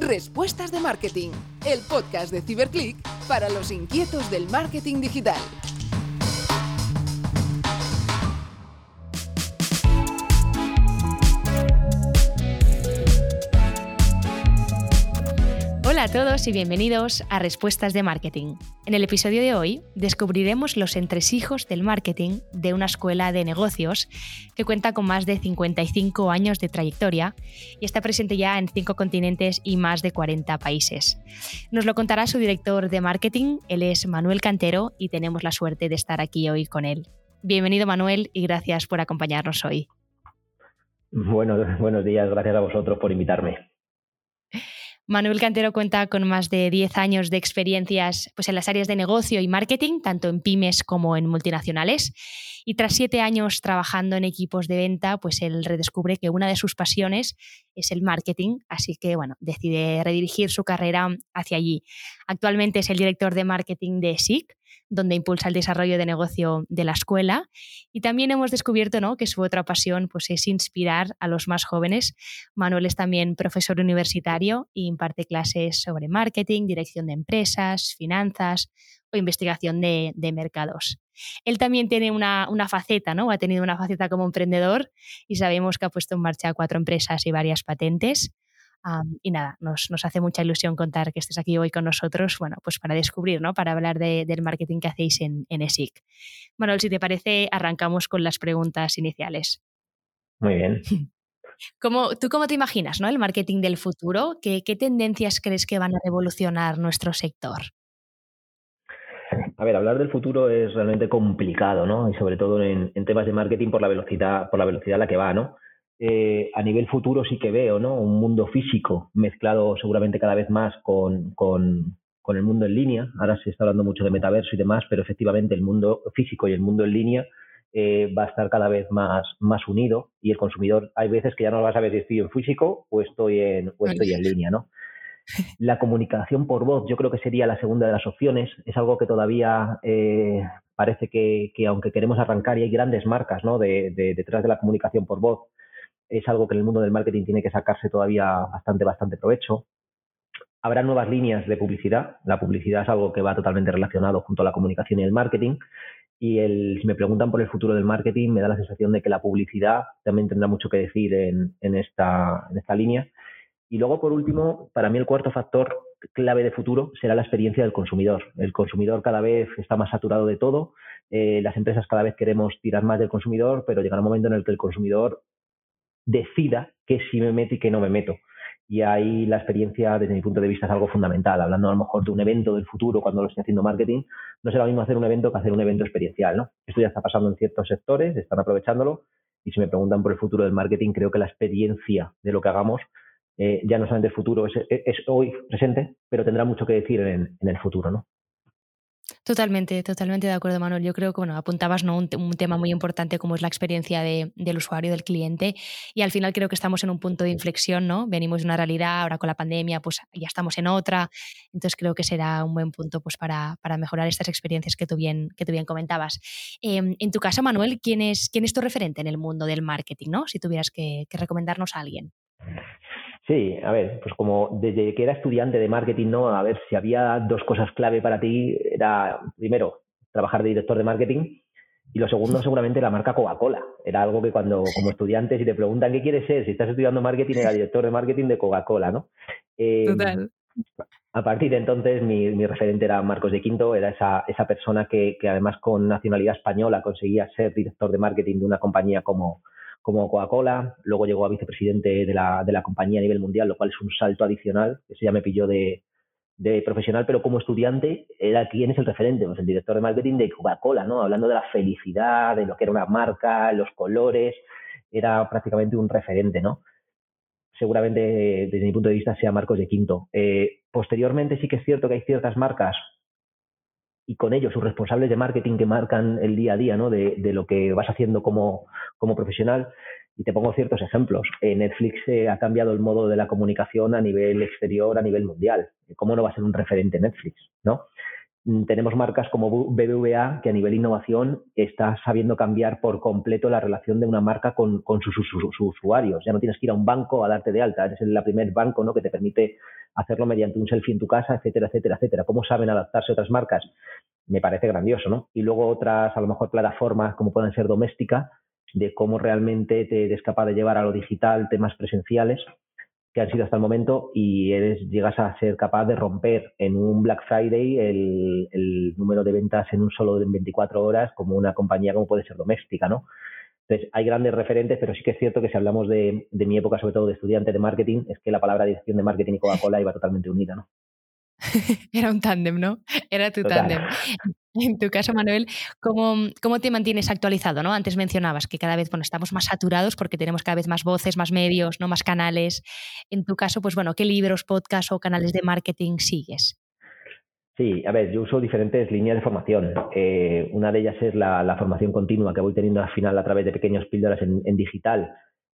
Respuestas de Marketing, el podcast de Ciberclick para los inquietos del marketing digital. Hola a todos y bienvenidos a Respuestas de Marketing. En el episodio de hoy descubriremos los entresijos del marketing de una escuela de negocios que cuenta con más de 55 años de trayectoria y está presente ya en cinco continentes y más de 40 países. Nos lo contará su director de marketing, él es Manuel Cantero y tenemos la suerte de estar aquí hoy con él. Bienvenido Manuel y gracias por acompañarnos hoy. Bueno, buenos días, gracias a vosotros por invitarme. Manuel Cantero cuenta con más de 10 años de experiencias pues, en las áreas de negocio y marketing, tanto en pymes como en multinacionales. Y tras siete años trabajando en equipos de venta, pues él redescubre que una de sus pasiones es el marketing, así que bueno, decide redirigir su carrera hacia allí. Actualmente es el director de marketing de SIC, donde impulsa el desarrollo de negocio de la escuela. Y también hemos descubierto ¿no? que su otra pasión pues, es inspirar a los más jóvenes. Manuel es también profesor universitario e imparte clases sobre marketing, dirección de empresas, finanzas o investigación de, mercados. Él también tiene una, una, faceta, ¿no? Ha tenido una faceta como emprendedor y sabemos que ha puesto en marcha cuatro empresas y varias patentes y nada, nos, hace mucha ilusión contar que estés aquí hoy con nosotros, bueno, pues para descubrir, ¿no? Para hablar del marketing que hacéis en, en ESIC. Manuel, si te parece, arrancamos con las preguntas iniciales. Muy bien. ¿Cómo, ¿Tú cómo te imaginas ¿no? el marketing del futuro? ¿Qué, ¿Qué tendencias crees que van a revolucionar nuestro sector? A ver, hablar del futuro es realmente complicado, ¿no? Y sobre todo en, en, temas de marketing por la velocidad, por la velocidad a la que va, ¿no? Eh, a nivel futuro sí que veo, ¿no? Un mundo físico mezclado seguramente cada vez más con, con, el mundo en línea. Ahora se está hablando mucho de metaverso y demás, pero efectivamente el mundo físico y el mundo en línea eh, va a estar cada vez más, más unido y el consumidor hay veces que ya no va a saber si estoy en físico o estoy en, o estoy en línea, ¿no? La comunicación por voz yo creo que sería la segunda de las opciones. Es algo que todavía eh, parece que, aunque queremos arrancar y hay grandes marcas ¿no? de, detrás de la comunicación por voz, es algo que en el mundo del marketing tiene que sacarse todavía bastante, bastante provecho. Habrá nuevas líneas de publicidad. La publicidad es algo que va totalmente relacionado junto a la comunicación y el marketing. Y el, si me preguntan por el futuro del marketing, me da la sensación de que la publicidad también tendrá mucho que decir en, esta, en esta línea. Y luego, por último, para mí el cuarto factor clave de futuro será la experiencia del consumidor. El consumidor cada vez está más saturado de todo. Eh, las empresas cada vez queremos tirar más del consumidor, pero llegará un momento en el que el consumidor decida que sí me meto y que no me meto. Y ahí la experiencia, desde mi punto de vista, es algo fundamental. Hablando a lo mejor de un evento del futuro cuando lo estoy haciendo marketing, no será lo mismo hacer un evento que hacer un evento experiencial. Esto ya está pasando en ciertos sectores, están aprovechándolo. Y si me preguntan por el futuro del marketing, creo que la experiencia de lo que hagamos eh, ya no solamente el futuro es, es, hoy presente, pero tendrá mucho que decir en, el futuro. ¿no? Totalmente, totalmente de acuerdo, Manuel. Yo creo que bueno, apuntabas ¿no? un, tema muy importante como es la experiencia del usuario, del cliente, y al final creo que estamos en un punto de inflexión, ¿no? Venimos de una realidad, ahora con la pandemia, pues ya estamos en otra. Entonces creo que será un buen punto pues, para, mejorar estas experiencias que tú bien, que tú bien comentabas. Em, en tu caso, Manuel, ¿quién es, ¿quién es tu referente en el mundo del marketing, ¿no? Si tuvieras que recomendarnos a alguien. Sí, a ver, pues como desde que era estudiante de marketing, ¿no? A ver, si había dos cosas clave para ti, era primero trabajar de director de marketing y lo segundo seguramente la marca Coca-Cola. Era algo que cuando como estudiante si te preguntan qué quieres ser, si estás estudiando marketing, era director de marketing de Coca-Cola, ¿no? Eh, Total. A partir de entonces mi, mi, referente era Marcos de Quinto, era esa, esa persona que, que además con nacionalidad española conseguía ser director de marketing de una compañía como, como Coca-Cola, luego llegó a vicepresidente de la, de la compañía a nivel mundial, lo cual es un salto adicional, eso ya me pilló de, de profesional, pero como estudiante era quién es el referente, pues el director de marketing de Coca-Cola, ¿no? Hablando de la felicidad, de lo que era una marca, los colores, era prácticamente un referente, ¿no? Seguramente desde mi punto de vista sea Marcos de Quinto. Eh, posteriormente sí que es cierto que hay ciertas marcas y con ellos sus responsables de marketing que marcan el día a día ¿no? de, lo que vas haciendo como, como, profesional. Y te pongo ciertos ejemplos. Eh, Netflix eh, ha cambiado el modo de la comunicación a nivel exterior, a nivel mundial. ¿Cómo no va a ser un referente Netflix? ¿no? Mm, tenemos marcas como BBVA que a nivel innovación está sabiendo cambiar por completo la relación de una marca con, sus, usuarios. Ya no tienes que ir a un banco a darte de alta, eres el primer banco ¿no? que te permite hacerlo mediante un selfie en tu casa, etcétera, etcétera, etcétera. ¿Cómo saben adaptarse otras marcas? Me parece grandioso, ¿no? Y luego otras, a lo mejor, plataformas como pueden ser doméstica, de cómo realmente te eres capaz de llevar a lo digital temas presenciales que han sido hasta el momento y eres, llegas a ser capaz de romper en un Black Friday el, número de ventas en un solo en 24 horas como una compañía como puede ser doméstica, ¿no? Entonces, hay grandes referentes, pero sí que es cierto que si hablamos de, de mi época, sobre todo de estudiante de marketing, es que la palabra dirección de marketing y Coca-Cola iba totalmente unida, ¿no? Era un tándem, ¿no? Era tu tándem. En tu caso, Manuel, ¿cómo, ¿cómo, te mantienes actualizado? ¿no? Antes mencionabas que cada vez bueno, estamos más saturados porque tenemos cada vez más voces, más medios, ¿no? más canales. En tu caso, pues bueno, ¿qué libros, podcasts o canales de marketing sigues? Sí, a ver, yo uso diferentes líneas de formación. Eh, una de ellas es la, formación continua que voy teniendo al final a través de pequeños píldoras en, digital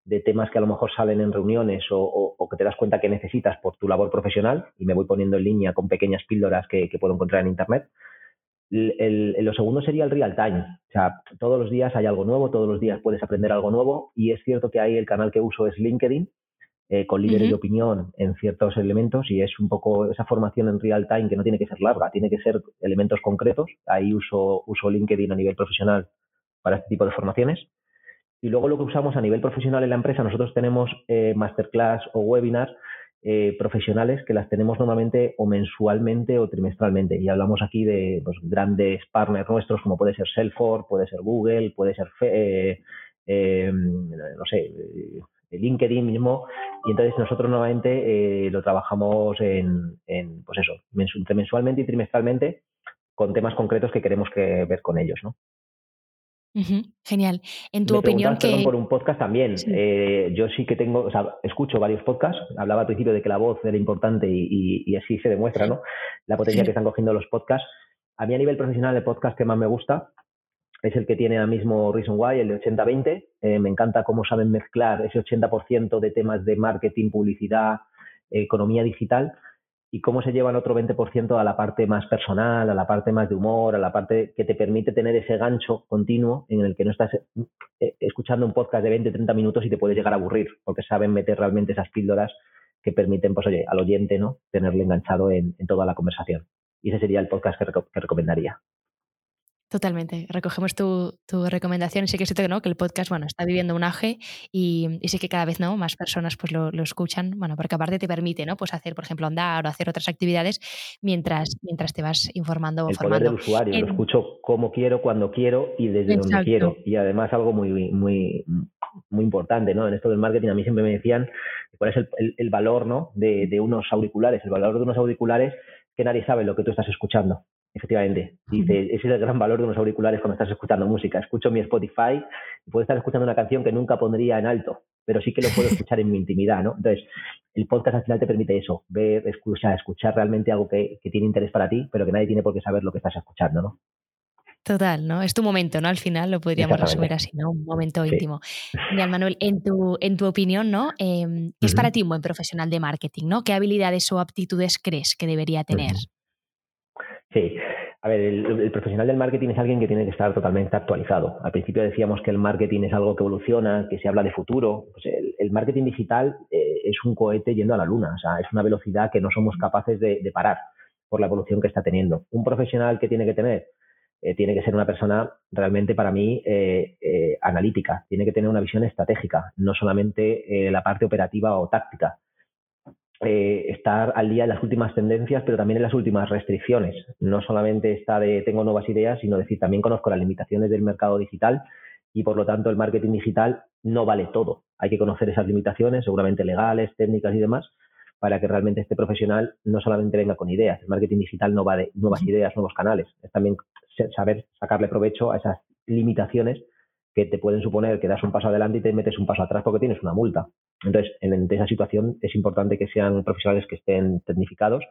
de temas que a lo mejor salen en reuniones o, que te das cuenta que necesitas por tu labor profesional y me voy poniendo en línea con pequeñas píldoras que puedo encontrar en Internet. El, lo segundo sería el real time. O sea, todos los días hay algo nuevo, todos los días puedes aprender algo nuevo y es cierto que ahí el canal que uso es LinkedIn, eh, con líderes de opinión en ciertos elementos y es un poco esa formación en real time que no tiene que ser larga, tiene que ser elementos concretos. Ahí uso, uso LinkedIn a nivel profesional para este tipo de formaciones. Y luego lo que usamos a nivel profesional en la empresa, nosotros tenemos eh, masterclass o webinars eh, profesionales que las tenemos normalmente o mensualmente o trimestralmente. Y hablamos aquí de pues, grandes partners nuestros como puede ser Salesforce, puede ser Google, puede ser, eh, eh, no sé, LinkedIn mismo. Y entonces nosotros normalmente lo trabajamos en, en, pues eso, mensualmente y trimestralmente con temas concretos que queremos que ver con ellos, ¿no? Genial. En tu opinión que... por un podcast también. Eh, yo sí que tengo, o sea, escucho varios podcasts. Hablaba al principio de que la voz era importante y, así se demuestra, ¿no? La potencia que están cogiendo los podcasts. A mí a nivel profesional el podcast que más me gusta es el que tiene ahora mismo Reason Why, el de 80-20. Eh, me encanta cómo saben mezclar ese 80% de temas de marketing, publicidad, economía digital y cómo se llevan otro 20% a la parte más personal, a la parte más de humor, a la parte que te permite tener ese gancho continuo en el que no estás eh, escuchando un podcast de 20, 30 minutos y te puedes llegar a aburrir, porque saben meter realmente esas píldoras que permiten, pues oye, al oyente, ¿no? Tenerle enganchado en, toda la conversación. Y ese sería el podcast que recomendaría. Totalmente. Recogemos tu, tu, recomendación. Sí que siento que no, que el podcast, bueno, está viviendo un aje y, y sí que cada vez no más personas pues lo, escuchan, bueno, porque aparte te permite, ¿no? Pues hacer, por ejemplo, andar o hacer otras actividades mientras, mientras te vas informando o el formando. Poder del usuario, lo escucho como quiero, cuando quiero y desde donde quiero. Y además algo muy, muy, muy importante, ¿no? En esto del marketing a mí siempre me decían cuál es el, el, valor, ¿no? De, de unos auriculares. El valor de unos auriculares que nadie sabe lo que tú estás escuchando. Efectivamente. Dice, ese es el gran valor de unos auriculares cuando estás escuchando música. Escucho mi Spotify y puedo estar escuchando una canción que nunca pondría en alto, pero sí que lo puedo escuchar en mi intimidad, ¿no? Entonces, el podcast al final te permite eso, ver, escuchar, escuchar realmente algo que, tiene interés para ti, pero que nadie tiene por qué saber lo que estás escuchando, ¿no? Total, ¿no? Es tu momento, ¿no? Al final lo podríamos resumir así, ¿no? Un momento íntimo. Mira, Manuel, en tu, en tu opinión, ¿no? Em, ¿Qué es para ti un buen profesional de marketing, ¿no? ¿Qué habilidades o aptitudes crees que debería tener? Sí, a ver, el, profesional del marketing es alguien que tiene que estar totalmente actualizado. Al principio decíamos que el marketing es algo que evoluciona, que se habla de futuro. Pues el, marketing digital eh, es un cohete yendo a la luna, o sea, es una velocidad que no somos capaces de, parar por la evolución que está teniendo. Un profesional que tiene que tener, eh, tiene que ser una persona realmente para mí eh, analítica, tiene que tener una visión estratégica, no solamente la parte operativa o táctica eh, estar al día en las últimas tendencias, pero también en las últimas restricciones. No solamente está de tengo nuevas ideas, sino decir también conozco las limitaciones del mercado digital y por lo tanto el marketing digital no vale todo. Hay que conocer esas limitaciones, seguramente legales, técnicas y demás, para que realmente este profesional no solamente venga con ideas. El marketing digital no va de nuevas ideas, nuevos canales. Es también saber sacarle provecho a esas limitaciones que te pueden suponer que das un paso adelante y te metes un paso atrás porque tienes una multa. Entonces, en, esa situación es importante que sean profesionales que estén tecnificados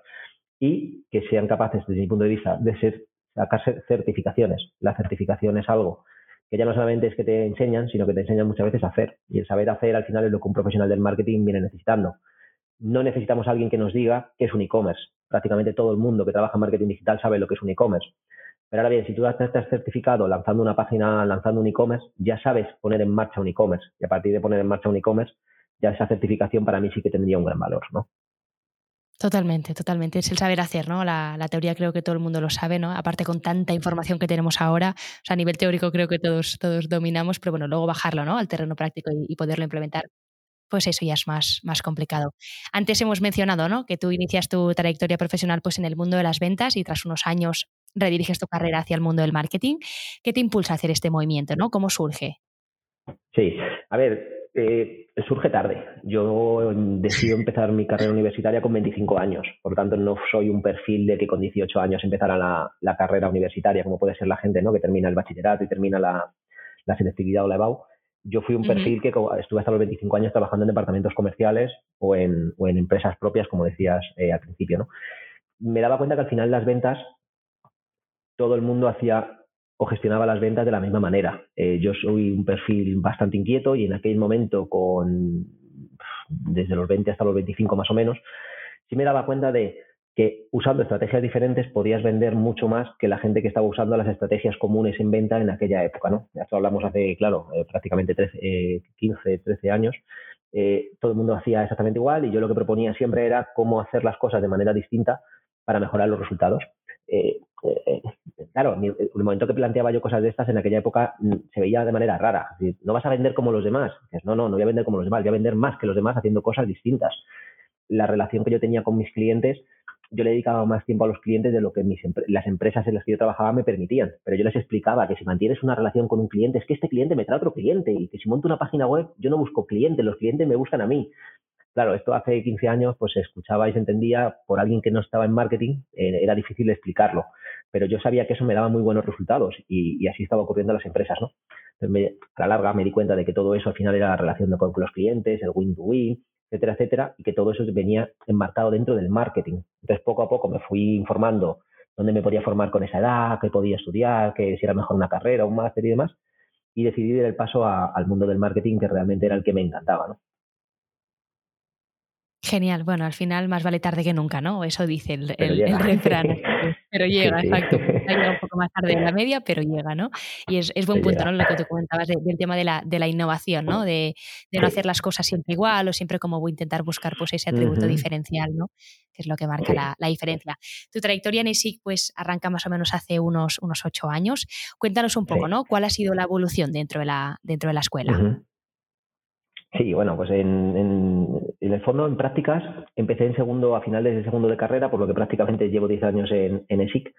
y que sean capaces, desde mi punto de vista, de ser, sacarse certificaciones. La certificación es algo que ya no solamente es que te enseñan, sino que te enseñan muchas veces a hacer. Y el saber hacer al final es lo que un profesional del marketing viene necesitando. No necesitamos a alguien que nos diga qué es un e-commerce. prácticamente todo el mundo que trabaja en marketing digital sabe lo que es un e-commerce. Pero ahora bien, si tú estás certificado lanzando una página, lanzando un e-commerce, ya sabes poner en marcha un e-commerce. Y a partir de poner en marcha un e-commerce, ya esa certificación para mí sí que tendría un gran valor, ¿no? Totalmente, totalmente. Es el saber hacer, ¿no? La, teoría creo que todo el mundo lo sabe, ¿no? Aparte con tanta información que tenemos ahora, a nivel teórico creo que todos, todos dominamos, pero bueno, luego bajarlo, ¿no? Al terreno práctico y, poderlo implementar, pues eso ya es más, más complicado. Antes hemos mencionado, ¿no? Que tú inicias tu trayectoria profesional pues en el mundo de las ventas y tras unos años rediriges tu carrera hacia el mundo del marketing. ¿Qué te impulsa a hacer este movimiento, ¿no? ¿Cómo surge? Sí, a ver, eh, surge tarde. Yo decido empezar mi carrera universitaria con 25 años, por lo tanto no soy un perfil de que con 18 años empezara la, carrera universitaria, como puede ser la gente ¿no? que termina el bachillerato y termina la, selectividad o la EBAU. Yo fui un perfil que estuve hasta los 25 años trabajando en departamentos comerciales o en, empresas propias, como decías eh, al principio. ¿no? Me daba cuenta que al final las ventas todo el mundo hacía o gestionaba las ventas de la misma manera. Eh, yo soy un perfil bastante inquieto y en aquel momento, con desde los 20 hasta los 25 más o menos, sí me daba cuenta de que usando estrategias diferentes podías vender mucho más que la gente que estaba usando las estrategias comunes en venta en aquella época. ¿no? Esto hablamos hace, claro, eh, prácticamente 13, 15, 13 años. Eh, todo el mundo hacía exactamente igual y yo lo que proponía siempre era cómo hacer las cosas de manera distinta para mejorar los resultados. Eh, eh, claro, en el momento que planteaba yo cosas de estas, en aquella época mm, se veía de manera rara. no vas a vender como los demás. no, no, no voy a vender como los demás, voy a vender más que los demás haciendo cosas distintas. La relación que yo tenía con mis clientes, yo le dedicaba más tiempo a los clientes de lo que mis, las empresas en las que yo trabajaba me permitían. Pero yo les explicaba que si mantienes una relación con un cliente, es que este cliente me trae otro cliente y que si monto una página web, yo no busco clientes, los clientes me buscan a mí. Claro, esto hace 15 años, pues se escuchaba y se entendía por alguien que no estaba en marketing, eh, era difícil explicarlo, pero yo sabía que eso me daba muy buenos resultados y, así estaba ocurriendo en las empresas, ¿no? Entonces, a la larga me di cuenta de que todo eso al final era la relación con los clientes, el win-to-win, etcétera, etcétera, y que todo eso venía enmarcado dentro del marketing. Entonces, poco a poco me fui informando dónde me podía formar con esa edad, qué podía estudiar, que si era mejor una carrera, un máster y demás, y decidí dar el paso al mundo del marketing, que realmente era el que me encantaba, ¿no? Genial. Bueno, al final más vale tarde que nunca, ¿no? Eso dice el, el, refrán. Pero llega, exacto. Llega un poco más tarde de la media, pero llega, ¿no? Y es, es buen punto, ¿no? Lo que tú comentabas del tema de la, de la innovación, ¿no? De, de, no hacer las cosas siempre igual o siempre como voy a intentar buscar pues, ese atributo diferencial, ¿no? Que es lo que marca la, la, diferencia. Tu trayectoria en ESIC pues arranca más o menos hace unos, unos ocho años. Cuéntanos un poco, ¿no? ¿Cuál ha sido la evolución dentro de la, dentro de la escuela? Sí, bueno, pues en, en, el fondo, en prácticas, empecé en segundo, a finales de segundo de carrera, por lo que prácticamente llevo 10 años en, en ESIC.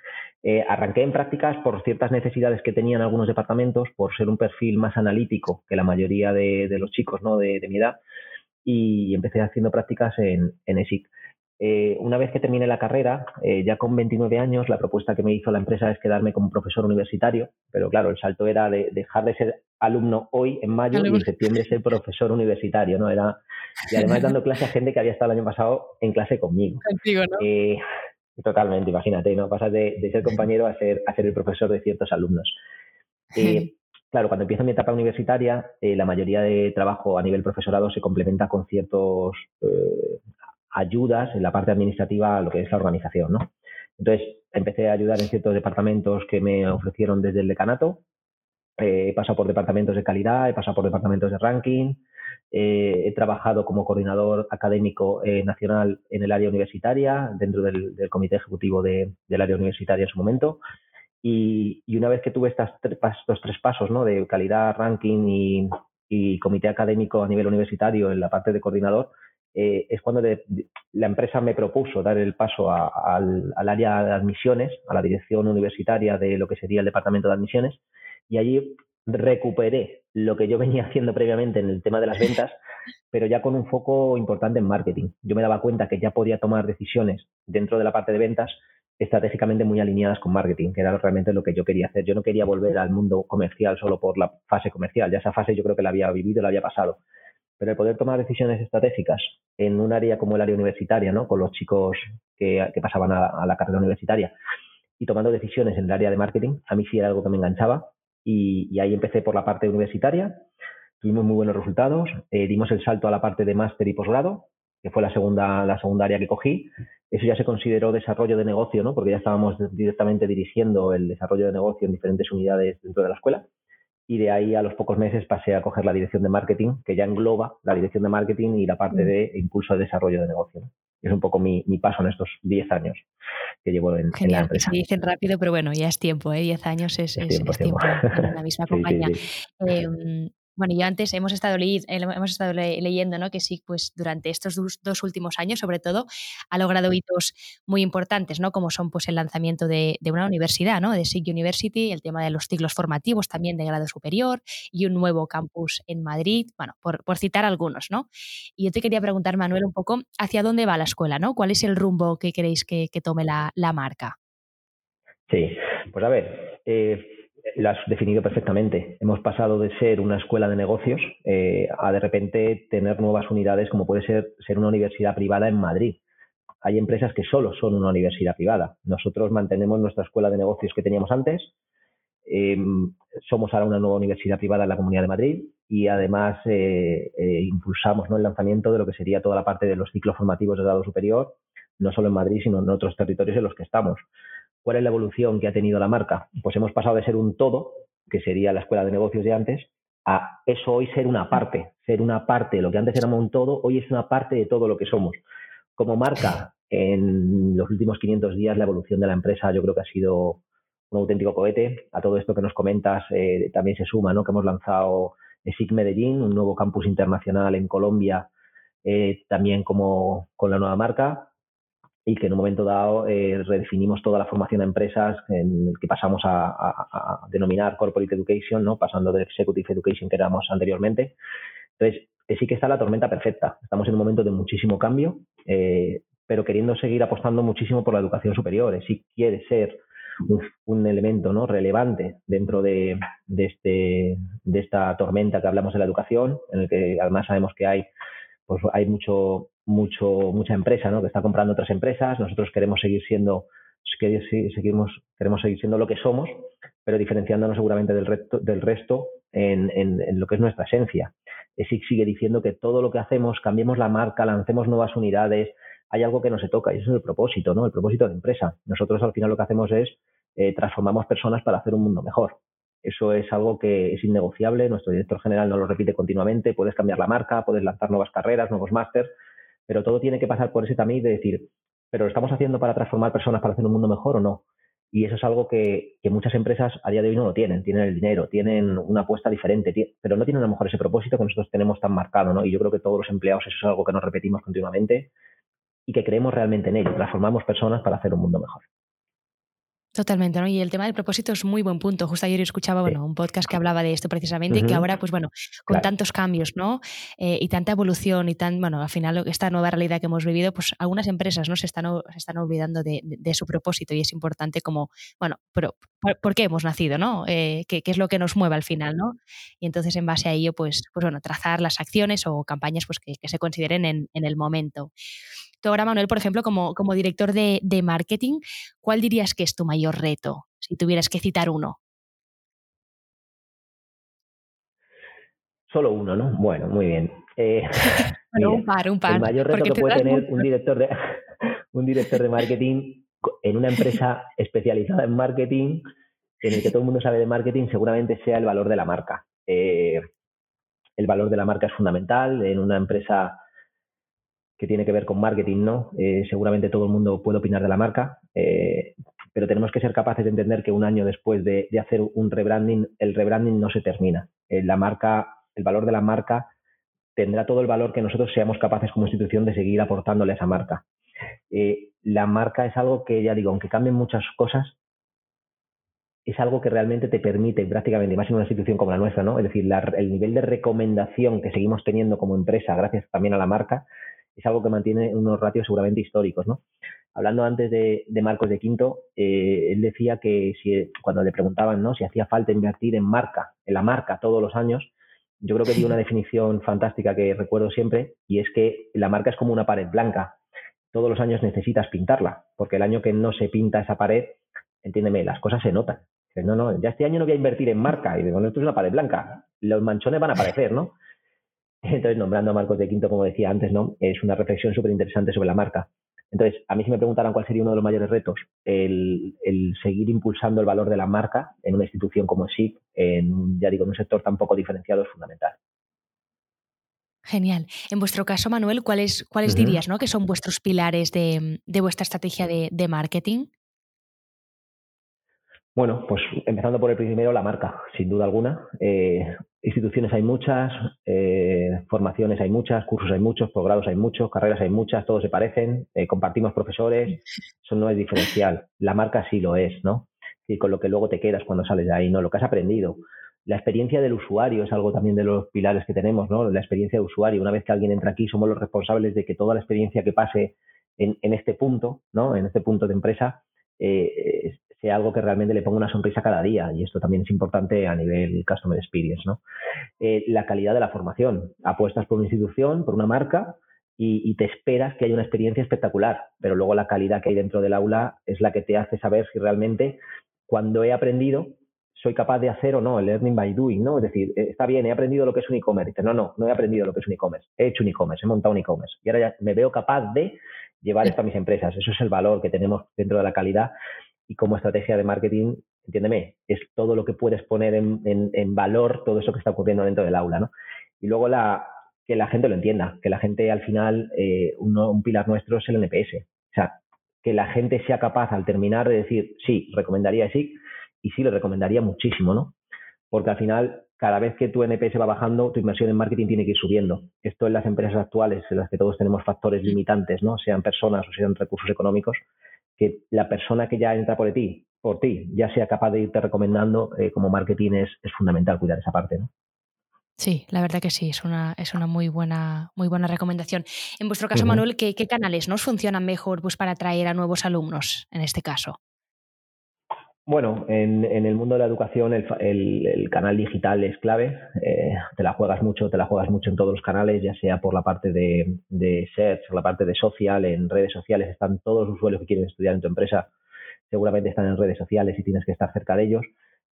Eh, arranqué en prácticas por ciertas necesidades que tenían algunos departamentos, por ser un perfil más analítico que la mayoría de, los chicos ¿no? de, mi edad, y empecé haciendo prácticas en, en ESIC. Eh, una vez que terminé la carrera, eh, ya con 29 años, la propuesta que me hizo la empresa es quedarme como profesor universitario, pero claro, el salto era de dejar de ser alumno hoy en mayo y en septiembre ser profesor universitario, ¿no? Era, y además dando clase a gente que había estado el año pasado en clase conmigo. Contigo, ¿no? Eh, totalmente, imagínate, ¿no? Pasas de, ser compañero a ser, a ser el profesor de ciertos alumnos. claro, cuando empiezo mi etapa universitaria, la mayoría de trabajo a nivel profesorado se complementa con ciertos ayudas en la parte administrativa a lo que es la organización, ¿no? Entonces, empecé a ayudar en ciertos departamentos que me ofrecieron desde el decanato. Eh, he pasado por departamentos de calidad, he pasado por departamentos de ranking, eh, he trabajado como coordinador académico eh, nacional en el área universitaria, dentro del, comité ejecutivo del área universitaria en su momento. Y, una vez que tuve estas estos tres pasos ¿no? de calidad, ranking y, y comité académico a nivel universitario en la parte de coordinador, eh, es cuando la empresa me propuso dar el paso al, área de admisiones, a la dirección universitaria de lo que sería el departamento de admisiones, y allí recuperé lo que yo venía haciendo previamente en el tema de las ventas, pero ya con un foco importante en marketing. Yo me daba cuenta que ya podía tomar decisiones dentro de la parte de ventas estratégicamente muy alineadas con marketing, que era realmente lo que yo quería hacer. Yo no quería volver al mundo comercial solo por la fase comercial, ya esa fase yo creo que la había vivido, la había pasado pero el poder tomar decisiones estratégicas en un área como el área universitaria, ¿no? con los chicos que, pasaban a, la carrera universitaria y tomando decisiones en el área de marketing, a mí sí era algo que me enganchaba y, ahí empecé por la parte universitaria, tuvimos muy buenos resultados, eh, dimos el salto a la parte de máster y posgrado que fue la segunda, la segunda área que cogí. Eso ya se consideró desarrollo de negocio, ¿no? Porque ya estábamos directamente dirigiendo el desarrollo de negocio en diferentes unidades dentro de la escuela. Y de ahí a los pocos meses pasé a coger la dirección de marketing, que ya engloba la dirección de marketing y la parte mm. de impulso de desarrollo de negocio. Es un poco mi, paso en estos 10 años que llevo en, la empresa. Se dicen rápido, pero bueno, ya es tiempo, ¿eh? 10 años es, tiempo, en la misma compañía. Em, bueno, yo antes hemos estado, hemos estado leyendo ¿no? que sí, pues durante estos dos, últimos años, sobre todo, ha logrado hitos muy importantes, ¿no? como son pues, el lanzamiento de, una universidad, ¿no? de SIG University, el tema de los ciclos formativos también de grado superior y un nuevo campus en Madrid, bueno, por, citar algunos. ¿no? Y yo te quería preguntar, Manuel, un poco hacia dónde va la escuela, ¿no? ¿Cuál es el rumbo que queréis que, tome la, marca? Sí, pues a ver, eh, lo has definido perfectamente. Hemos pasado de ser una escuela de negocios eh, a de repente tener nuevas unidades como puede ser ser una universidad privada en Madrid. Hay empresas que solo son una universidad privada. Nosotros mantenemos nuestra escuela de negocios que teníamos antes. Em, somos ahora una nueva universidad privada en la Comunidad de Madrid y además eh, eh, impulsamos ¿no? el lanzamiento de lo que sería toda la parte de los ciclos formativos de grado superior, no solo en Madrid, sino en otros territorios en los que estamos. ¿Cuál es la evolución que ha tenido la marca? Pues hemos pasado de ser un todo, que sería la escuela de negocios de antes, a eso hoy ser una parte, ser una parte, lo que antes éramos un todo, hoy es una parte de todo lo que somos. Como marca, en los últimos 500 días la evolución de la empresa yo creo que ha sido un auténtico cohete. A todo esto que nos comentas eh, también se suma, ¿no? Que hemos lanzado SIG Medellín, un nuevo campus internacional en Colombia, eh, también como con la nueva marca y que en un momento dado eh, redefinimos toda la formación a empresas en el que pasamos a, denominar Corporate Education, ¿no? pasando de Executive Education que éramos anteriormente. Entonces, eh, sí que está la tormenta perfecta. Estamos en un momento de muchísimo cambio, eh, pero queriendo seguir apostando muchísimo por la educación superior. Si quiere ser un, elemento ¿no? relevante dentro de, de, este, de esta tormenta que hablamos de la educación, en el que además sabemos que hay pues hay mucho, mucho, mucha empresa ¿no? que está comprando otras empresas. Nosotros queremos seguir siendo, queremos seguir siendo lo que somos, pero diferenciándonos seguramente del resto, del resto en, en, lo que es nuestra esencia. ESIC sigue diciendo que todo lo que hacemos, cambiemos la marca, lancemos nuevas unidades, hay algo que no se toca y eso es el propósito, ¿no? El propósito de la empresa. Nosotros al final lo que hacemos es eh, transformamos personas para hacer un mundo mejor. Eso es algo que es innegociable. Nuestro director general no lo repite continuamente. Puedes cambiar la marca, puedes lanzar nuevas carreras, nuevos másters, pero todo tiene que pasar por ese tamiz de decir, ¿pero lo estamos haciendo para transformar personas para hacer un mundo mejor o no? Y eso es algo que, muchas empresas a día de hoy no lo tienen. Tienen el dinero, tienen una apuesta diferente, pero no tienen a lo mejor ese propósito que nosotros tenemos tan marcado, ¿no? Y yo creo que todos los empleados eso es algo que nos repetimos continuamente y que creemos realmente en ello. Transformamos personas para hacer un mundo mejor. Totalmente, ¿no? Y el tema del propósito es muy buen punto. Justo ayer escuchaba, bueno, un podcast que hablaba de esto precisamente y que ahora, pues bueno, con tantos cambios, ¿no? Eh, y tanta evolución y tan, bueno, al final esta nueva realidad que hemos vivido, pues algunas empresas, ¿no? Se están, se están olvidando de, su propósito y es importante como, bueno, pero ¿por, qué hemos nacido, ¿no? Eh, ¿qué, es lo que nos mueve al final, ¿no? Y entonces en base a ello, pues, pues bueno, trazar las acciones o campañas pues que, se consideren en, en el momento ahora, Manuel, por ejemplo, como, como director de, marketing, ¿cuál dirías que es tu mayor reto, si tuvieras que citar uno? Solo uno, ¿no? Bueno, muy bien. Eh, un par, un par. El mayor reto que puede tener un director, de, un director de marketing en una empresa especializada en marketing, en el que todo el mundo sabe de marketing, seguramente sea el valor de la marca. Eh, el valor de la marca es fundamental en una empresa que tiene que ver con marketing, ¿no? Eh, seguramente todo el mundo puede opinar de la marca, eh, pero tenemos que ser capaces de entender que un año después de, hacer un rebranding, el rebranding no se termina. La marca, el valor de la marca tendrá todo el valor que nosotros seamos capaces como institución de seguir aportándole a esa marca. la marca es algo que, ya digo, aunque cambien muchas cosas, es algo que realmente te permite prácticamente, más en una institución como la nuestra, ¿no? Es decir, el nivel de recomendación que seguimos teniendo como empresa, gracias también a la marca, es algo que mantiene unos ratios seguramente históricos, ¿no? Hablando antes de, Marcos de Quinto, eh, él decía que si, cuando le preguntaban ¿no? si hacía falta invertir en marca, en la marca todos los años, yo creo que dio una definición fantástica que recuerdo siempre, y es que la marca es como una pared blanca. Todos los años necesitas pintarla, porque el año que no se pinta esa pared, entiéndeme, las cosas se notan. No, no, ya este año no voy a invertir en marca, y digo, no, esto es una pared blanca, los manchones van a aparecer, ¿no? Entonces, nombrando a Marcos de Quinto, como decía antes, ¿no? Es una reflexión súper interesante sobre la marca. Entonces, a mí si me preguntaran cuál sería uno de los mayores retos, el, seguir impulsando el valor de la marca en una institución como SIC, en, ya digo, en un sector tan poco diferenciado, es fundamental. Genial. En vuestro caso, Manuel, ¿cuáles, cuáles dirías ¿no? que son vuestros pilares de, vuestra estrategia de, marketing? Bueno, pues empezando por el primero, la marca, sin duda alguna. Eh, instituciones hay muchas, eh, formaciones hay muchas, cursos hay muchos, posgrados hay muchos, carreras hay muchas, todos se parecen, eh, compartimos profesores, eso no es diferencial. La marca sí lo es, ¿no? Y con lo que luego te quedas cuando sales de ahí, ¿no? Lo que has aprendido. La experiencia del usuario es algo también de los pilares que tenemos, ¿no? La experiencia de usuario. Una vez que alguien entra aquí, somos los responsables de que toda la experiencia que pase en, en este punto, ¿no? En este punto de empresa, eh, sea algo que realmente le ponga una sonrisa cada día. Y esto también es importante a nivel customer experience. ¿no? Eh, la calidad de la formación. Apuestas por una institución, por una marca y, te esperas que haya una experiencia espectacular, pero luego la calidad que hay dentro del aula es la que te hace saber si realmente cuando he aprendido soy capaz de hacer o no el learning by doing, ¿no? Es decir, eh, está bien, he aprendido lo que es un e-commerce. No, no, no he aprendido lo que es un e-commerce. He hecho un e-commerce, he montado un e-commerce. Y ahora ya me veo capaz de llevar esto a mis empresas. Eso es el valor que tenemos dentro de la calidad y como estrategia de marketing, entiéndeme, es todo lo que puedes poner en, valor, todo eso que está ocurriendo dentro del aula, ¿no? Y luego la, que la gente lo entienda, que la gente al final, eh, un pilar nuestro es el NPS. O sea, que la gente sea capaz al terminar de decir, sí, recomendaría sí, y sí, lo recomendaría muchísimo, ¿no? Porque al final, cada vez que tu NPS va bajando, tu inversión en marketing tiene que ir subiendo. Esto en las empresas actuales, en las que todos tenemos factores limitantes, ¿no? Sean personas o sean recursos económicos, que la persona que ya entra por ti, por ti, ya sea capaz de irte recomendando eh, como marketing es, fundamental cuidar esa parte, ¿no? Sí, la verdad que sí, es una, es una muy, buena, muy buena recomendación. En vuestro caso, Manuel, ¿qué, canales nos funcionan mejor pues, para atraer a nuevos alumnos en este caso? Bueno, en, el mundo de la educación el, canal digital es clave. Eh, te la juegas mucho, te la juegas mucho en todos los canales, ya sea por la parte de, de search la parte de social, en redes sociales están todos los usuarios que quieren estudiar en tu empresa, seguramente están en redes sociales y tienes que estar cerca de ellos.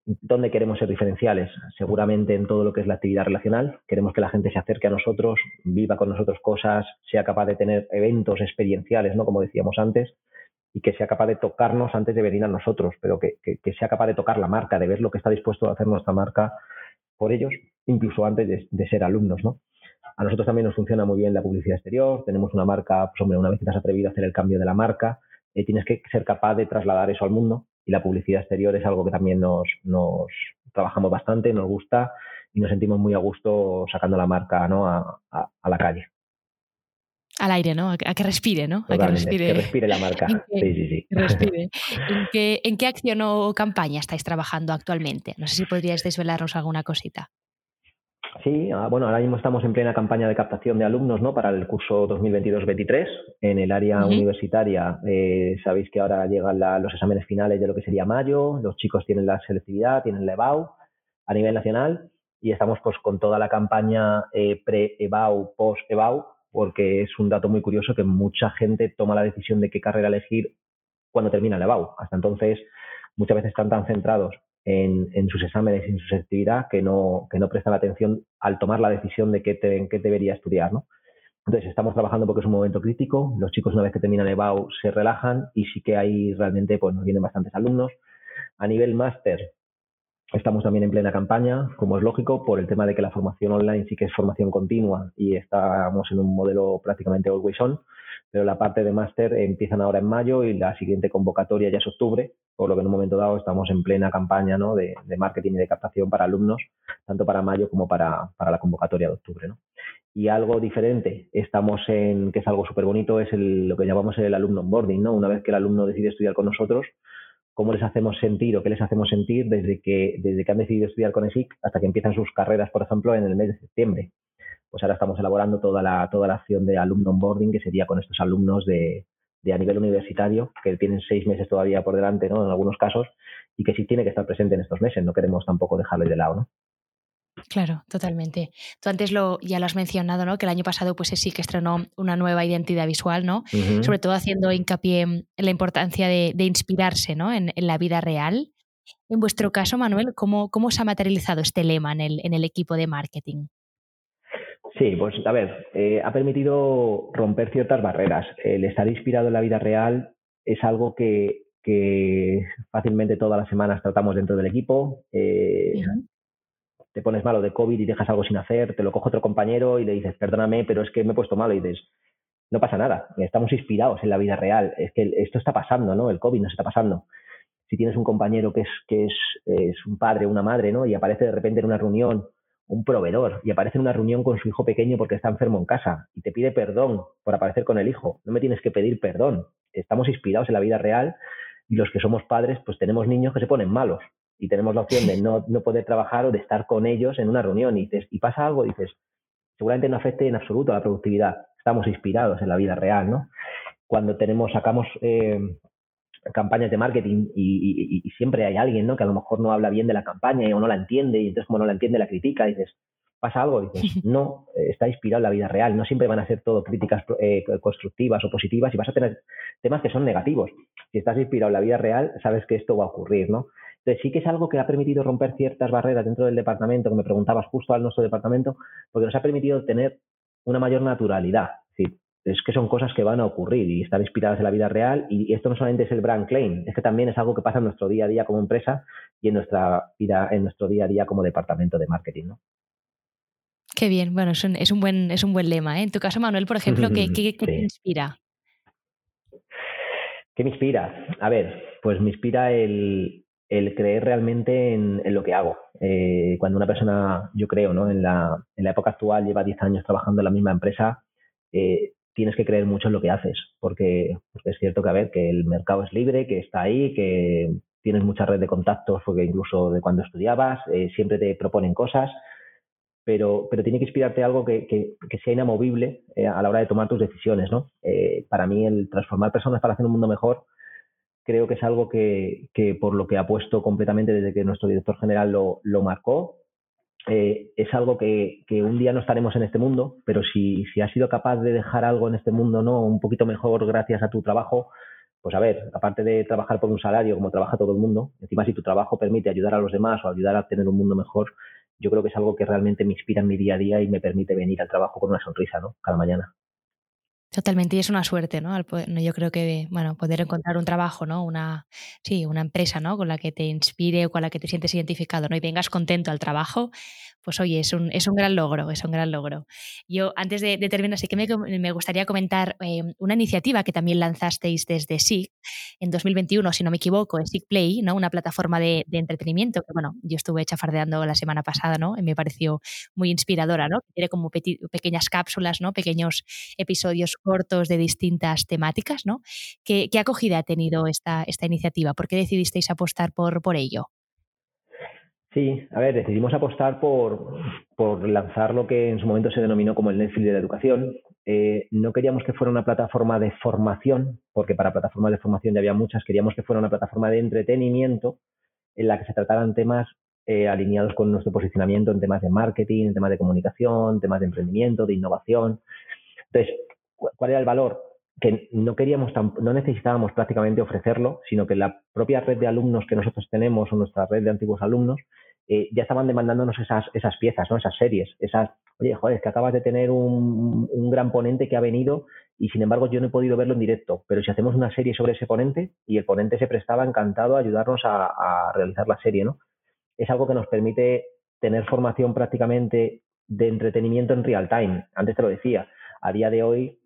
¿Dónde queremos ser diferenciales? Seguramente en todo lo que es la actividad relacional. Queremos que la gente se acerque a nosotros, viva con nosotros cosas, sea capaz de tener eventos experienciales, ¿no? Como decíamos antes y que sea capaz de tocarnos antes de venir a nosotros, pero que, sea capaz de tocar la marca, de ver lo que está dispuesto a hacer nuestra marca por ellos, incluso antes de, ser alumnos, ¿no? A nosotros también nos funciona muy bien la publicidad exterior, tenemos una marca, pues hombre, una vez que te has atrevido a hacer el cambio de la marca, eh, tienes que ser capaz de trasladar eso al mundo y la publicidad exterior es algo que también nos, nos trabajamos bastante, nos gusta y nos sentimos muy a gusto sacando la marca ¿no? a la calle al aire, ¿no? A, que respire, ¿no? a que respire. la marca. sí, sí, sí. Respire. ¿En, qué, acción o campaña estáis trabajando actualmente? No sé si podríais desvelarnos alguna cosita. Sí, ah, bueno, ahora mismo estamos en plena campaña de captación de alumnos ¿no? para el curso 2022-23 en el área universitaria. Eh, sabéis que ahora llegan los exámenes finales de lo que sería mayo, los chicos tienen la selectividad, tienen la EBAU a nivel nacional y estamos pues con toda la campaña eh, pre-EBAU, post-EBAU porque es un dato muy curioso que mucha gente toma la decisión de qué carrera elegir cuando termina el EBAU. Hasta entonces, muchas veces están tan centrados en, sus exámenes y en su actividad que no, que no prestan atención al tomar la decisión de qué, qué debería estudiar. ¿no? Entonces, estamos trabajando porque es un momento crítico. Los chicos, una vez que terminan el EBAU, se relajan y sí que hay realmente, pues nos vienen bastantes alumnos. A nivel máster, Estamos también en plena campaña, como es lógico, por el tema de que la formación online sí que es formación continua y estamos en un modelo prácticamente always on, pero la parte de máster empiezan ahora en mayo y la siguiente convocatoria ya es octubre, por lo que en un momento dado estamos en plena campaña ¿no? de, marketing y de captación para alumnos, tanto para mayo como para, para la convocatoria de octubre. ¿no? Y algo diferente, estamos en, que es algo súper bonito, es el, lo que llamamos el alumno onboarding, ¿no? Una vez que el alumno decide estudiar con nosotros, cómo les hacemos sentir o qué les hacemos sentir desde que, desde que han decidido estudiar con ESIC hasta que empiezan sus carreras, por ejemplo, en el mes de septiembre. Pues ahora estamos elaborando toda la, toda la acción de alumno onboarding, que sería con estos alumnos de, de a nivel universitario, que tienen seis meses todavía por delante, ¿no? En algunos casos, y que sí tiene que estar presente en estos meses. No queremos tampoco dejarlo de lado, ¿no? Claro, totalmente. Tú antes lo, ya lo has mencionado, ¿no? Que el año pasado pues sí que estrenó una nueva identidad visual, ¿no? Sobre todo haciendo hincapié en la importancia de, inspirarse, ¿no? En, la vida real. En vuestro caso, Manuel, ¿cómo, cómo se ha materializado este lema en el, en el equipo de marketing? Sí, pues a ver, eh, ha permitido romper ciertas barreras. El estar inspirado en la vida real es algo que, fácilmente todas las semanas tratamos dentro del equipo. Eh, te pones malo de COVID y dejas algo sin hacer, te lo coge otro compañero y le dices, perdóname, pero es que me he puesto malo y dices, no pasa nada, estamos inspirados en la vida real, es que esto está pasando, ¿no? El COVID nos está pasando. Si tienes un compañero que es, que es, es un padre una madre, ¿no? Y aparece de repente en una reunión un proveedor y aparece en una reunión con su hijo pequeño porque está enfermo en casa y te pide perdón por aparecer con el hijo. No me tienes que pedir perdón. Estamos inspirados en la vida real y los que somos padres pues tenemos niños que se ponen malos y tenemos la opción de no, no poder trabajar o de estar con ellos en una reunión y, y pasa algo, dices, seguramente no afecte en absoluto a la productividad. Estamos inspirados en la vida real, ¿no? Cuando tenemos, sacamos eh, campañas de marketing y, siempre hay alguien, ¿no? Que a lo mejor no habla bien de la campaña o no la entiende y entonces como no la entiende la critica y dices, ¿pasa algo? Y dices, no, eh, está inspirado en la vida real. No siempre van a ser todo críticas eh, constructivas o positivas y vas a tener temas que son negativos. Si estás inspirado en la vida real, sabes que esto va a ocurrir, ¿no? Entonces sí que es algo que ha permitido romper ciertas barreras dentro del departamento, que me preguntabas justo al nuestro departamento, porque nos ha permitido tener una mayor naturalidad. Es, es que son cosas que van a ocurrir y están inspiradas en la vida real y esto no solamente es el brand claim, es que también es algo que pasa en nuestro día a día como empresa y en nuestra vida, en nuestro día a día como departamento de marketing, ¿no? Qué bien, bueno, es un, es un buen, es un buen lema. ¿eh? En tu caso, Manuel, por ejemplo, ¿qué, qué, qué te inspira? ¿Qué me inspira? A ver, pues me inspira el, el creer realmente en, lo que hago. Eh, cuando una persona, yo creo, ¿no? en, la, en la época actual lleva 10 años trabajando en la misma empresa, eh, tienes que creer mucho en lo que haces, porque, es cierto que, a ver, que el mercado es libre, que está ahí, que tienes mucha red de contactos, porque incluso de cuando estudiabas, eh, siempre te proponen cosas, pero, pero tiene que inspirarte algo que, que, sea inamovible a la hora de tomar tus decisiones. ¿no? para mí, el transformar personas para hacer un mundo mejor creo que es algo que, por lo que apuesto completamente desde que nuestro director general lo, marcó, eh, es algo que, un día no estaremos en este mundo, pero si, si has sido capaz de dejar algo en este mundo no un poquito mejor gracias a tu trabajo, pues a ver, aparte de trabajar por un salario como trabaja todo el mundo, encima si tu trabajo permite ayudar a los demás o ayudar a tener un mundo mejor, yo creo que es algo que realmente me inspira en mi día a día y me permite venir al trabajo con una sonrisa, ¿no? Cada mañana. Totalmente, y es una suerte, ¿no? Yo creo que, bueno, poder encontrar un trabajo, ¿no? Una, sí, una empresa, ¿no? Con la que te inspire o con la que te sientes identificado, ¿no? Y vengas contento al trabajo, pues oye, es un, es un gran logro, es un gran logro. Yo, antes de, terminar, sí que me, gustaría comentar eh, una iniciativa que también lanzasteis desde SIG en 2021, si no me equivoco, en SIG Play, ¿no? Una plataforma de, entretenimiento que, bueno, yo estuve chafardeando la semana pasada, ¿no? Y me pareció muy inspiradora, ¿no? Tiene como pequeñas cápsulas, ¿no? Pequeños episodios cortos de distintas temáticas, ¿no? ¿Qué, acogida ha tenido esta, esta iniciativa? ¿Por qué decidisteis apostar por, por ello? Sí, a ver, decidimos apostar por, por lanzar lo que en su momento se denominó como el Netflix de la educación. Eh, no queríamos que fuera una plataforma de formación, porque para plataformas de formación ya había muchas, queríamos que fuera una plataforma de entretenimiento en la que se trataran temas eh, alineados con nuestro posicionamiento en temas de marketing, en temas de comunicación, temas de emprendimiento, de innovación. Entonces, ¿cuál era el valor? Que no queríamos, no necesitábamos prácticamente ofrecerlo, sino que la propia red de alumnos que nosotros tenemos o nuestra red de antiguos alumnos eh, ya estaban demandándonos esas, esas piezas, ¿no? esas series, esas, oye, joder, es que acabas de tener un, un, gran ponente que ha venido y sin embargo yo no he podido verlo en directo, pero si hacemos una serie sobre ese ponente y el ponente se prestaba encantado a ayudarnos a, a realizar la serie, ¿no? Es algo que nos permite tener formación prácticamente de entretenimiento en real time. Antes te lo decía, a día de hoy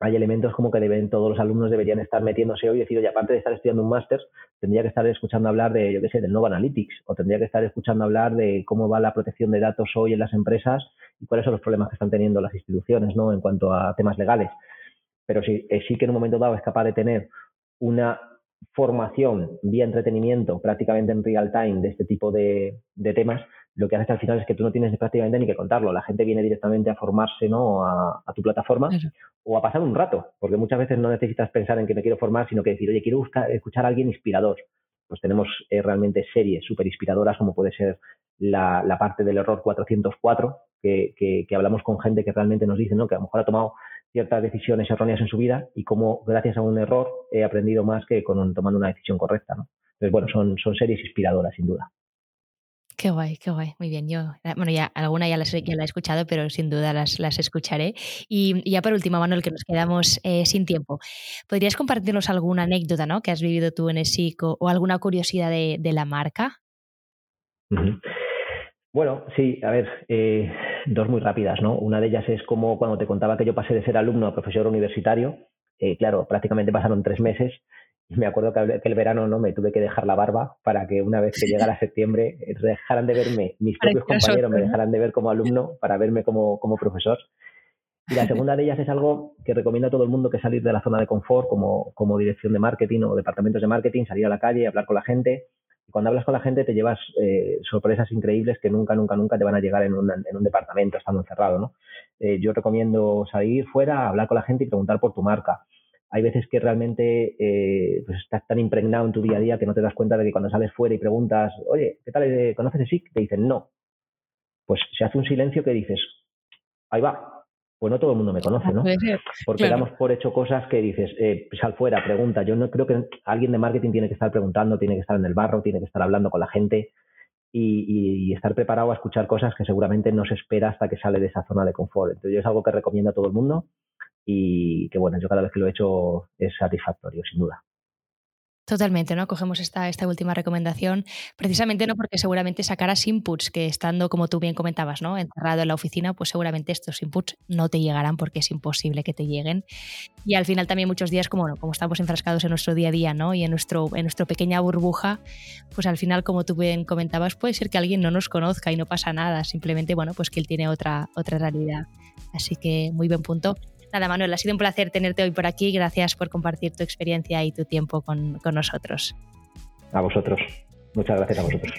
hay elementos como que deben, todos los alumnos deberían estar metiéndose hoy y decir, oye, aparte de estar estudiando un máster, tendría que estar escuchando hablar de, yo qué sé, del Nova Analytics, o tendría que estar escuchando hablar de cómo va la protección de datos hoy en las empresas y cuáles son los problemas que están teniendo las instituciones, ¿no? En cuanto a temas legales. Pero eh, sí que en un momento dado es capaz de tener una formación vía entretenimiento prácticamente en real time de este tipo de, temas, lo que hace al final es que tú no tienes prácticamente ni que contarlo. La gente viene directamente a formarse ¿no? a, tu plataforma o a pasar un rato, porque muchas veces no necesitas pensar en que me quiero formar, sino que decir, oye, quiero buscar, escuchar a alguien inspirador. Pues tenemos eh, realmente series súper inspiradoras, como puede ser la, parte del error 404, que, que, que, hablamos con gente que realmente nos dice ¿no? que a lo mejor ha tomado ciertas decisiones erróneas en su vida y cómo gracias a un error he aprendido más que con tomando una decisión correcta. ¿no? Entonces, bueno, son, son series inspiradoras, sin duda. Qué guay, qué guay. Muy bien. Yo, eh, bueno, ya alguna ya la he escuchado, pero sin duda las, las escucharé. Y, ya por último, Manuel, que nos quedamos eh, sin tiempo. ¿Podrías compartirnos alguna anécdota ¿no? que has vivido tú en ESIC o, o alguna curiosidad de, de la marca? Bueno, sí, a ver, eh, dos muy rápidas, ¿no? Una de ellas es como cuando te contaba que yo pasé de ser alumno a profesor universitario. claro, prácticamente pasaron tres meses me acuerdo que, el verano no me tuve que dejar la barba para que una vez que llegara septiembre eh, dejaran de verme, mis propios compañeros me dejaran de ver como alumno para verme como, como profesor. Y la segunda de ellas es algo que recomiendo a todo el mundo que salir de la zona de confort como, como dirección de marketing o departamentos de marketing, salir a la calle, hablar con la gente. Cuando hablas con la gente te llevas eh, sorpresas increíbles que nunca, nunca, nunca te van a llegar en, en un departamento estando encerrado. ¿no? Eh, yo recomiendo salir fuera, hablar con la gente y preguntar por tu marca hay veces que realmente eh, pues estás tan impregnado en tu día a día que no te das cuenta de que cuando sales fuera y preguntas, oye, ¿qué tal? ¿Conoces SIC? Te dicen no. Pues se hace un silencio que dices, ahí va. Pues no todo el mundo me conoce, ¿no? Porque damos por hecho cosas que dices, eh, sal fuera, pregunta. Yo no creo que alguien de marketing tiene que estar preguntando, tiene que estar en el barro, tiene que estar hablando con la gente y, y, estar preparado a escuchar cosas que seguramente no se espera hasta que sale de esa zona de confort. Entonces, es algo que recomiendo a todo el mundo y que bueno, yo cada vez que lo he hecho es satisfactorio, sin duda. Totalmente, ¿no? Cogemos esta, esta última recomendación, precisamente no porque seguramente sacarás inputs que estando, como tú bien comentabas, ¿no? Encerrado en la oficina, pues seguramente estos inputs no te llegarán porque es imposible que te lleguen. Y al final también muchos días, como, como estamos enfrascados en nuestro día a día, ¿no? Y en nuestro, en nuestra pequeña burbuja, pues al final, como tú bien comentabas, puede ser que alguien no nos conozca y no pasa nada, simplemente, bueno, pues que él tiene otra, otra realidad. Así que muy buen punto. Nada, Manuel, ha sido un placer tenerte hoy por aquí. Gracias por compartir tu experiencia y tu tiempo con, con nosotros. A vosotros. Muchas gracias a vosotros.